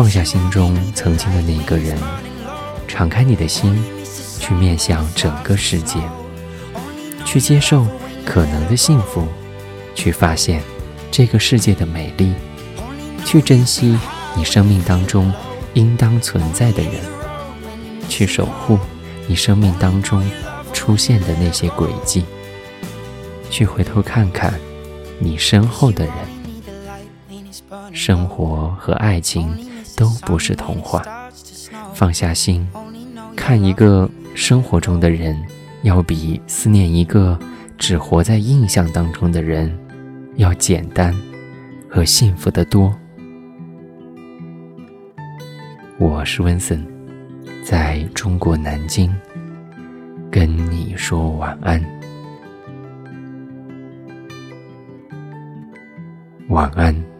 放下心中曾经的那个人，敞开你的心，去面向整个世界，去接受可能的幸福，去发现这个世界的美丽，去珍惜你生命当中应当存在的人，去守护你生命当中出现的那些轨迹，去回头看看你身后的人。生活和爱情。都不是童话。放下心，看一个生活中的人，要比思念一个只活在印象当中的人要简单和幸福的多。我是温森，在中国南京，跟你说晚安，晚安。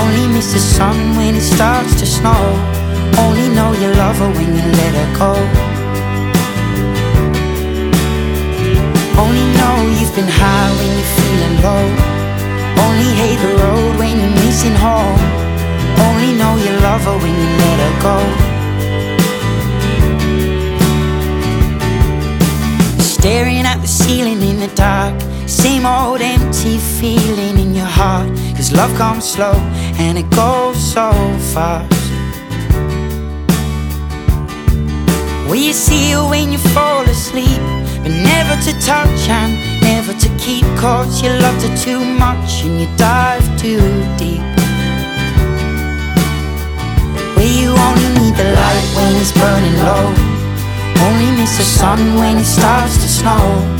only miss the sun when it starts to snow. Only know you love her when you let her go. Only know you've been high when you're feeling low. Only hate the road when you're missing home. Only know you love her when you let her go. Staring at the ceiling in the dark. Same old empty feeling in your heart. Cause love comes slow and it goes so fast. Will you see you when you fall asleep? But never to touch and never to keep. Cause you loved her too much and you dive too deep. Where you only need the light when it's burning low. Only miss the sun when it starts to snow.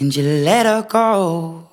And you let her go.